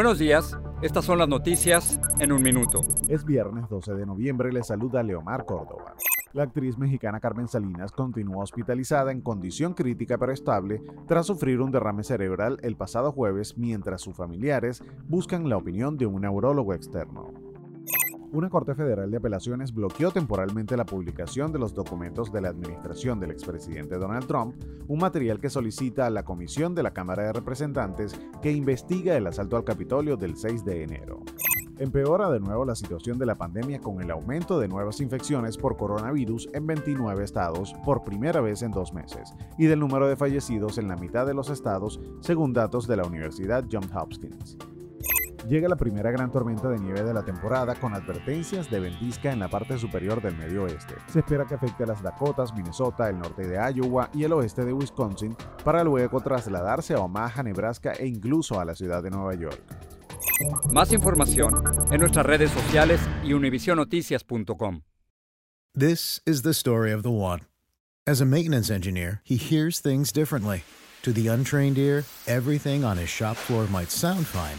Buenos días, estas son las noticias en un minuto. Es viernes 12 de noviembre, le saluda Leomar Córdoba. La actriz mexicana Carmen Salinas continúa hospitalizada en condición crítica pero estable tras sufrir un derrame cerebral el pasado jueves mientras sus familiares buscan la opinión de un neurólogo externo. Una Corte Federal de Apelaciones bloqueó temporalmente la publicación de los documentos de la administración del expresidente Donald Trump, un material que solicita a la Comisión de la Cámara de Representantes que investiga el asalto al Capitolio del 6 de enero. Empeora de nuevo la situación de la pandemia con el aumento de nuevas infecciones por coronavirus en 29 estados por primera vez en dos meses y del número de fallecidos en la mitad de los estados según datos de la Universidad Johns Hopkins. Llega la primera gran tormenta de nieve de la temporada con advertencias de ventisca en la parte superior del medio oeste. Se espera que afecte a las Dakotas, Minnesota, el norte de Iowa y el oeste de Wisconsin para luego trasladarse a Omaha, Nebraska e incluso a la ciudad de Nueva York. Más información en nuestras redes sociales y univisionoticias.com. This is the story of the one. As a maintenance engineer, he hears things differently. To the untrained ear, everything on his shop floor might sound fine,